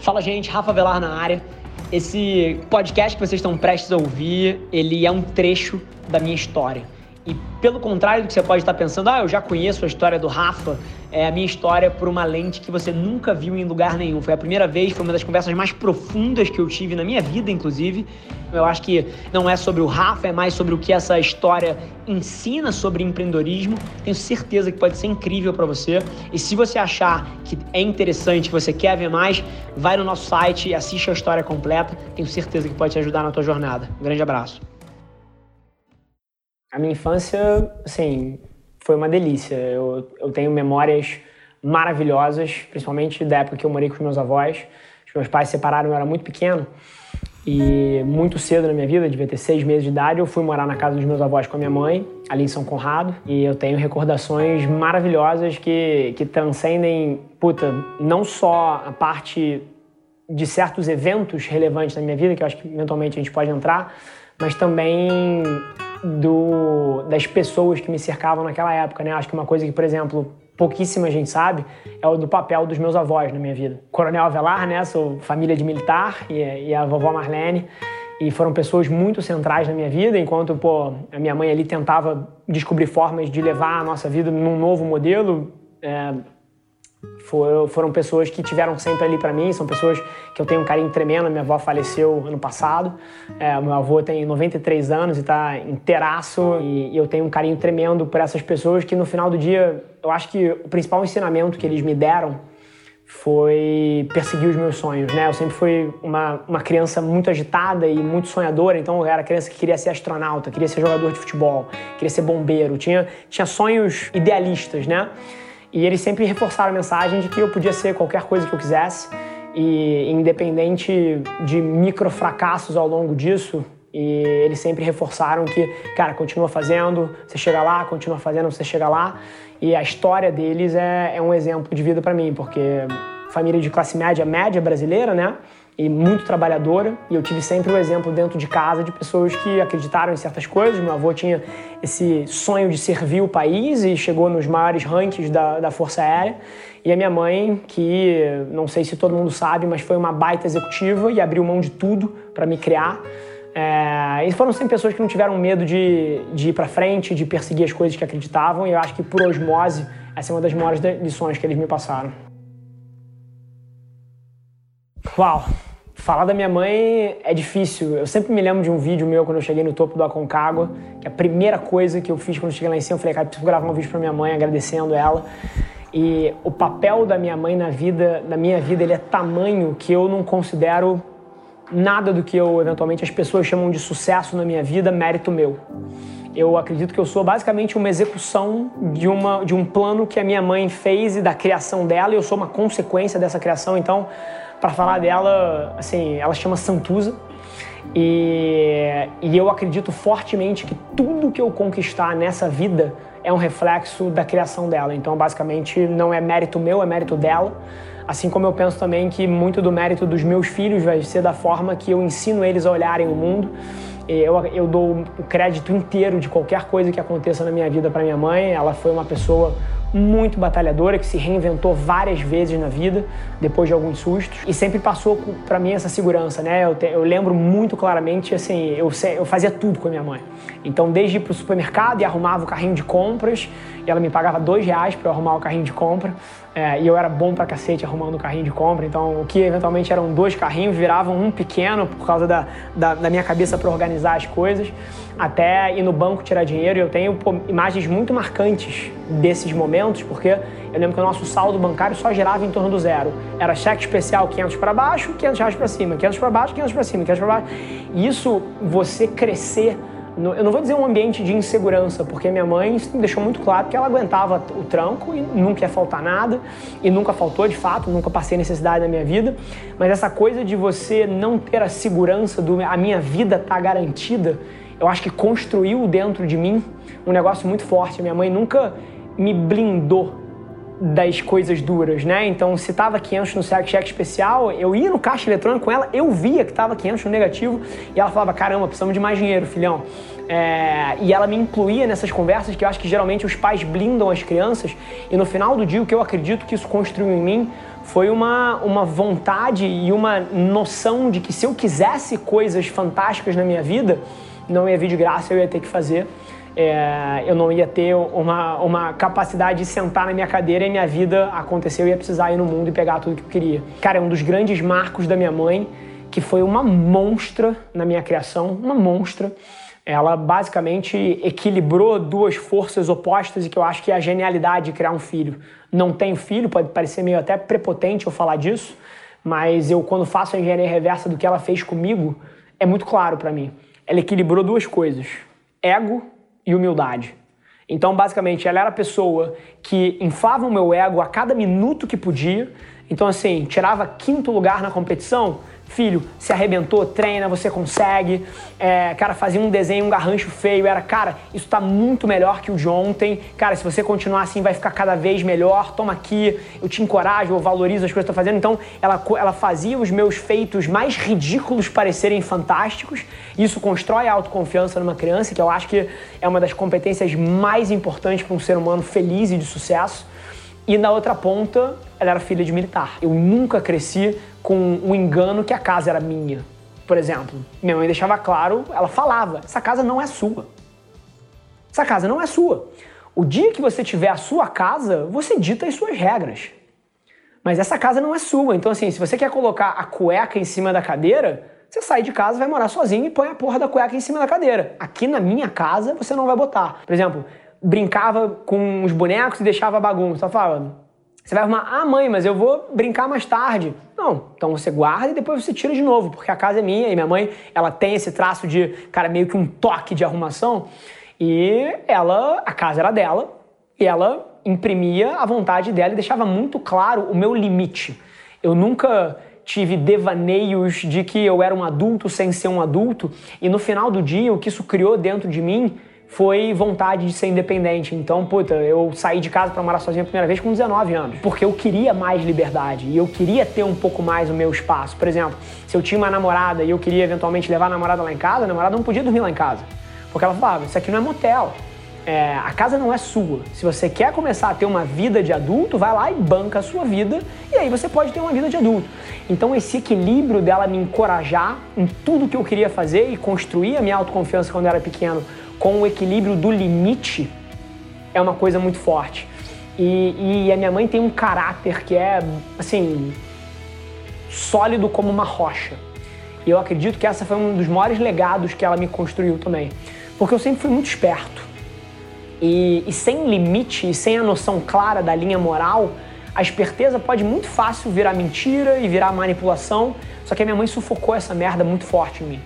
Fala, gente, Rafa Velar na área. Esse podcast que vocês estão prestes a ouvir, ele é um trecho da minha história. E pelo contrário do que você pode estar pensando, ah, eu já conheço a história do Rafa, é a minha história por uma lente que você nunca viu em lugar nenhum. Foi a primeira vez, foi uma das conversas mais profundas que eu tive na minha vida, inclusive. Eu acho que não é sobre o Rafa, é mais sobre o que essa história ensina sobre empreendedorismo. Tenho certeza que pode ser incrível para você. E se você achar que é interessante, que você quer ver mais, vai no nosso site e assiste a história completa. Tenho certeza que pode te ajudar na tua jornada. Um grande abraço. A minha infância, assim, foi uma delícia. Eu, eu tenho memórias maravilhosas, principalmente da época que eu morei com os meus avós. Os meus pais se separaram, eu era muito pequeno. E muito cedo na minha vida, devia ter seis meses de idade, eu fui morar na casa dos meus avós com a minha mãe, ali em São Conrado. E eu tenho recordações maravilhosas que, que transcendem, puta, não só a parte de certos eventos relevantes na minha vida, que eu acho que eventualmente a gente pode entrar, mas também do, das pessoas que me cercavam naquela época, né? Acho que uma coisa que, por exemplo, pouquíssima gente sabe é o do papel dos meus avós na minha vida. Coronel Avelar, né? Sou família de militar e, e a vovó Marlene. E foram pessoas muito centrais na minha vida, enquanto pô, a minha mãe ali tentava descobrir formas de levar a nossa vida num novo modelo. É, foram, pessoas que tiveram sempre ali para mim, são pessoas que eu tenho um carinho tremendo. Minha avó faleceu ano passado, é, meu avô tem 93 anos e está inteiraço, e, e eu tenho um carinho tremendo por essas pessoas que no final do dia, eu acho que o principal ensinamento que eles me deram foi perseguir os meus sonhos, né? Eu sempre fui uma, uma criança muito agitada e muito sonhadora, então eu era criança que queria ser astronauta, queria ser jogador de futebol, queria ser bombeiro, tinha, tinha sonhos idealistas, né? E eles sempre reforçaram a mensagem de que eu podia ser qualquer coisa que eu quisesse e independente de micro fracassos ao longo disso, e eles sempre reforçaram que, cara, continua fazendo, você chega lá, continua fazendo, você chega lá. E a história deles é, é um exemplo de vida para mim, porque família de classe média, média brasileira, né? E muito trabalhadora. E eu tive sempre o um exemplo dentro de casa de pessoas que acreditaram em certas coisas. Meu avô tinha esse sonho de servir o país e chegou nos maiores rankings da, da Força Aérea. E a minha mãe, que não sei se todo mundo sabe, mas foi uma baita executiva e abriu mão de tudo para me criar. É, e foram sempre pessoas que não tiveram medo de, de ir para frente, de perseguir as coisas que acreditavam. E eu acho que por osmose, essa é uma das maiores lições que eles me passaram. Uau! Falar da minha mãe é difícil. Eu sempre me lembro de um vídeo meu quando eu cheguei no topo do Aconcagua, que a primeira coisa que eu fiz quando eu cheguei lá em cima, eu falei, cara, preciso gravar um vídeo para minha mãe agradecendo ela. E o papel da minha mãe na vida, na minha vida, ele é tamanho que eu não considero nada do que eu eventualmente as pessoas chamam de sucesso na minha vida mérito meu. Eu acredito que eu sou basicamente uma execução de, uma, de um plano que a minha mãe fez e da criação dela, e eu sou uma consequência dessa criação. Então, para falar dela, assim, ela chama Santuza. E, e eu acredito fortemente que tudo que eu conquistar nessa vida é um reflexo da criação dela. Então, basicamente, não é mérito meu, é mérito dela. Assim como eu penso também que muito do mérito dos meus filhos vai ser da forma que eu ensino eles a olharem o mundo. Eu, eu dou o crédito inteiro de qualquer coisa que aconteça na minha vida para minha mãe. Ela foi uma pessoa muito batalhadora, que se reinventou várias vezes na vida, depois de alguns sustos, e sempre passou para mim essa segurança, né? Eu, te, eu, lembro muito claramente, assim, eu, eu fazia tudo com a minha mãe. Então, desde ir pro supermercado e arrumava o carrinho de compras, e ela me pagava dois reais para eu arrumar o carrinho de compra, é, e eu era bom pra cacete arrumando o carrinho de compra, então o que eventualmente eram dois carrinhos viravam um pequeno por causa da, da, da minha cabeça para organizar as coisas até ir no banco tirar dinheiro. E eu tenho pô, imagens muito marcantes desses momentos, porque eu lembro que o nosso saldo bancário só girava em torno do zero. Era cheque especial 500 para baixo, 500 reais para cima, 500 para baixo, 500 para cima, 500 para baixo. E isso, você crescer eu não vou dizer um ambiente de insegurança, porque minha mãe deixou muito claro que ela aguentava o tranco e nunca ia faltar nada, e nunca faltou de fato, nunca passei necessidade na minha vida, mas essa coisa de você não ter a segurança do a minha vida tá garantida, eu acho que construiu dentro de mim um negócio muito forte. Minha mãe nunca me blindou das coisas duras, né? Então, se tava 500 no cheque especial, eu ia no caixa eletrônico com ela, eu via que tava 500 no negativo e ela falava: caramba, precisamos de mais dinheiro, filhão. É... e ela me incluía nessas conversas que eu acho que geralmente os pais blindam as crianças e no final do dia o que eu acredito que isso construiu em mim foi uma, uma vontade e uma noção de que se eu quisesse coisas fantásticas na minha vida, não ia vir de graça, eu ia ter que fazer. É, eu não ia ter uma, uma capacidade de sentar na minha cadeira e minha vida aconteceu, eu ia precisar ir no mundo e pegar tudo que eu queria. Cara, é um dos grandes marcos da minha mãe, que foi uma monstra na minha criação, uma monstra. Ela basicamente equilibrou duas forças opostas e que eu acho que é a genialidade de criar um filho. Não tenho filho, pode parecer meio até prepotente eu falar disso, mas eu quando faço a engenharia reversa do que ela fez comigo, é muito claro para mim. Ela equilibrou duas coisas: ego e humildade. Então, basicamente, ela era a pessoa que inflava o meu ego a cada minuto que podia. Então, assim, tirava quinto lugar na competição, filho, se arrebentou, treina, você consegue. É, cara, fazia um desenho, um garrancho feio, era, cara, isso tá muito melhor que o de ontem. Cara, se você continuar assim, vai ficar cada vez melhor. Toma aqui, eu te encorajo, eu valorizo as coisas que eu tô fazendo. Então, ela, ela fazia os meus feitos mais ridículos parecerem fantásticos. Isso constrói a autoconfiança numa criança, que eu acho que é uma das competências mais importantes para um ser humano feliz e de sucesso. E na outra ponta, ela era filha de militar. Eu nunca cresci com o engano que a casa era minha. Por exemplo, minha mãe deixava claro, ela falava: essa casa não é sua. Essa casa não é sua. O dia que você tiver a sua casa, você dita as suas regras. Mas essa casa não é sua. Então, assim, se você quer colocar a cueca em cima da cadeira, você sai de casa, vai morar sozinho e põe a porra da cueca em cima da cadeira. Aqui na minha casa, você não vai botar. Por exemplo, brincava com os bonecos e deixava bagunça. Ela falava, você vai arrumar, ah mãe, mas eu vou brincar mais tarde. Não, então você guarda e depois você tira de novo, porque a casa é minha e minha mãe, ela tem esse traço de, cara, meio que um toque de arrumação. E ela, a casa era dela, e ela imprimia a vontade dela e deixava muito claro o meu limite. Eu nunca tive devaneios de que eu era um adulto sem ser um adulto, e no final do dia o que isso criou dentro de mim foi vontade de ser independente. Então, puta, eu saí de casa para morar sozinho a primeira vez com 19 anos, porque eu queria mais liberdade e eu queria ter um pouco mais o meu espaço. Por exemplo, se eu tinha uma namorada e eu queria eventualmente levar a namorada lá em casa, a namorada não podia dormir lá em casa, porque ela falava: Isso aqui não é motel. É, a casa não é sua. Se você quer começar a ter uma vida de adulto, vai lá e banca a sua vida e aí você pode ter uma vida de adulto. Então esse equilíbrio dela me encorajar em tudo que eu queria fazer e construir a minha autoconfiança quando eu era pequeno com o equilíbrio do limite é uma coisa muito forte. E, e, a minha mãe tem um caráter que é, assim, sólido como uma rocha. E eu acredito que essa foi um dos maiores legados que ela me construiu também. Porque eu sempre fui muito esperto. E, e sem limite sem a noção clara da linha moral, a esperteza pode muito fácil virar mentira e virar manipulação. Só que a minha mãe sufocou essa merda muito forte em mim.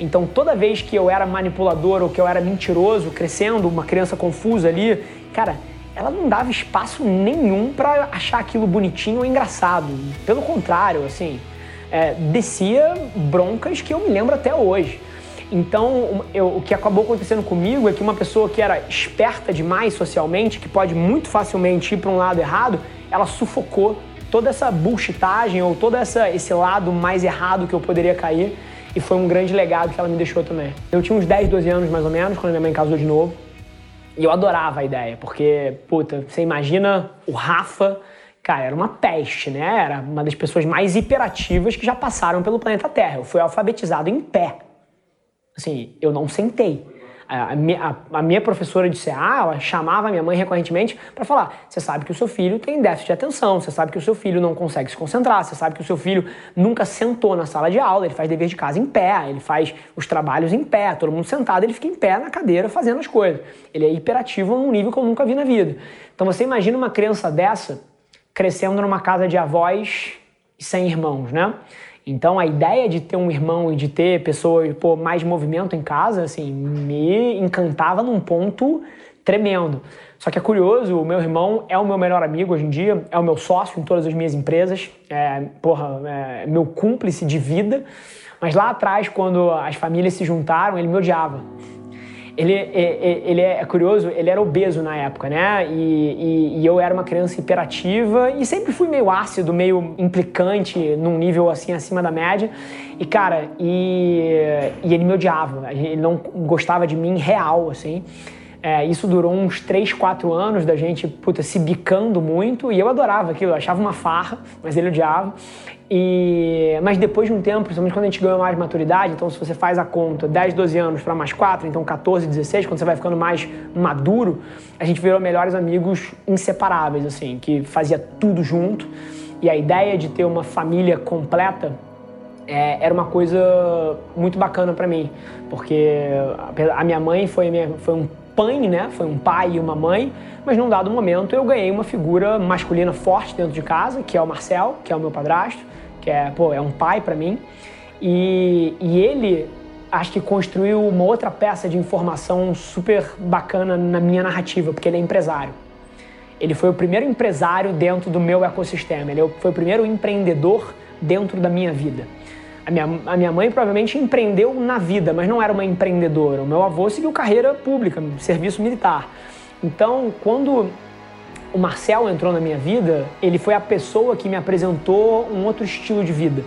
Então, toda vez que eu era manipulador ou que eu era mentiroso, crescendo, uma criança confusa ali, cara, ela não dava espaço nenhum para achar aquilo bonitinho ou engraçado. Pelo contrário, assim, é, descia broncas que eu me lembro até hoje. Então, eu, o que acabou acontecendo comigo é que uma pessoa que era esperta demais socialmente, que pode muito facilmente ir para um lado errado, ela sufocou toda essa bullshitagem ou todo essa, esse lado mais errado que eu poderia cair e foi um grande legado que ela me deixou também. Eu tinha uns 10, 12 anos mais ou menos quando minha mãe casou de novo. E eu adorava a ideia, porque, puta, você imagina o Rafa, cara, era uma peste, né? Era uma das pessoas mais hiperativas que já passaram pelo planeta Terra. Eu fui alfabetizado em pé. Assim, eu não sentei. A, a, minha professora de CA, ela chamava a minha mãe recorrentemente para falar: você sabe que o seu filho tem déficit de atenção, você sabe que o seu filho não consegue se concentrar, você sabe que o seu filho nunca sentou na sala de aula, ele faz dever de casa em pé, ele faz os trabalhos em pé, todo mundo sentado, ele fica em pé na cadeira fazendo as coisas. Ele é hiperativo num nível que eu nunca vi na vida. Então você imagina uma criança dessa crescendo numa casa de avós e sem irmãos, né? Então a ideia de ter um irmão e de ter pessoas, pô, mais movimento em casa, assim, me encantava num ponto tremendo. Só que é curioso, o meu irmão é o meu melhor amigo hoje em dia, é o meu sócio em todas as minhas empresas, é, porra, é meu cúmplice de vida. Mas lá atrás, quando as famílias se juntaram, ele me odiava. Ele, é, é, ele é curioso, ele era obeso na época, né? E, e, e, eu era uma criança hiperativa e sempre fui meio ácido, meio implicante, num nível assim acima da média. E cara, e, e ele me odiava, ele não gostava de mim real, assim. É, isso durou uns 3, 4 anos da gente puta, se bicando muito e eu adorava aquilo, eu achava uma farra, mas ele odiava. E, mas depois de um tempo, principalmente quando a gente ganhou mais maturidade, então se você faz a conta 10, 12 anos para mais 4, então 14, 16, quando você vai ficando mais maduro, a gente virou melhores amigos inseparáveis, assim, que fazia tudo junto. E a ideia de ter uma família completa é, era uma coisa muito bacana para mim, porque a minha mãe foi, minha, foi um pai, né? Foi um pai e uma mãe, mas num dado momento eu ganhei uma figura masculina forte dentro de casa, que é o Marcel, que é o meu padrasto, que é, pô, é um pai para mim. E, e ele acho que construiu uma outra peça de informação super bacana na minha narrativa, porque ele é empresário. Ele foi o primeiro empresário dentro do meu ecossistema, ele foi o primeiro empreendedor dentro da minha vida. A minha, a minha mãe provavelmente empreendeu na vida, mas não era uma empreendedora. O meu avô seguiu carreira pública, serviço militar. Então, quando o Marcel entrou na minha vida, ele foi a pessoa que me apresentou um outro estilo de vida.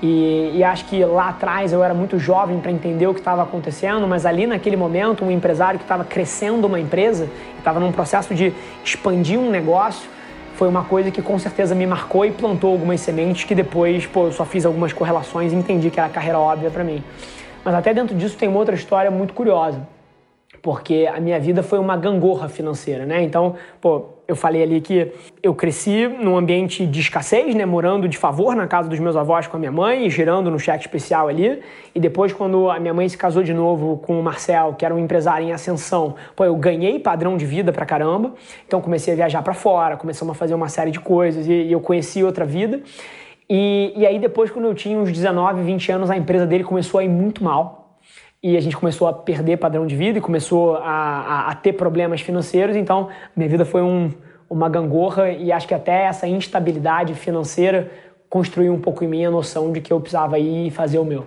E, e, acho que lá atrás eu era muito jovem para entender o que estava acontecendo, mas ali naquele momento, um empresário que estava crescendo uma empresa, estava num processo de expandir um negócio, foi uma coisa que com certeza me marcou e plantou algumas sementes que depois, pô, eu só fiz algumas correlações e entendi que era a carreira óbvia para mim. Mas até dentro disso tem uma outra história muito curiosa porque a minha vida foi uma gangorra financeira, né? Então, pô, eu falei ali que eu cresci num ambiente de escassez, né? Morando de favor na casa dos meus avós com a minha mãe, girando no cheque especial ali. E depois, quando a minha mãe se casou de novo com o Marcel, que era um empresário em ascensão, pô, eu ganhei padrão de vida pra caramba. Então, comecei a viajar para fora, começamos a fazer uma série de coisas e, e eu conheci outra vida. E, e aí, depois, quando eu tinha uns 19, 20 anos, a empresa dele começou a ir muito mal e a gente começou a perder padrão de vida e começou a, a, a ter problemas financeiros. Então, minha vida foi um, uma gangorra e acho que até essa instabilidade financeira construiu um pouco em mim a noção de que eu precisava ir fazer o meu.